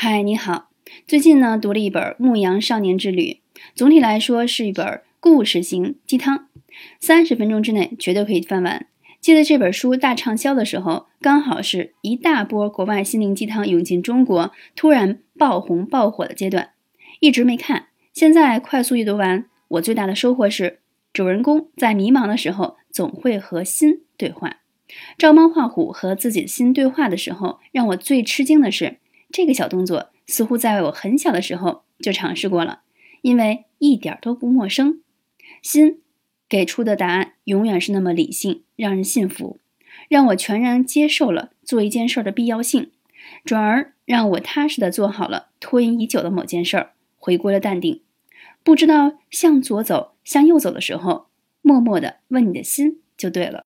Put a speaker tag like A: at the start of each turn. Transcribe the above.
A: 嗨，你好。最近呢，读了一本《牧羊少年之旅》，总体来说是一本故事型鸡汤，三十分钟之内绝对可以翻完。记得这本书大畅销的时候，刚好是一大波国外心灵鸡汤涌进中国，突然爆红爆火的阶段，一直没看。现在快速阅读完，我最大的收获是，主人公在迷茫的时候总会和心对话。照猫画虎和自己的心对话的时候，让我最吃惊的是。这个小动作似乎在我很小的时候就尝试过了，因为一点都不陌生。心给出的答案永远是那么理性，让人信服，让我全然接受了做一件事的必要性，转而让我踏实的做好了拖延已久的某件事儿，回归了淡定。不知道向左走向右走的时候，默默的问你的心就对了。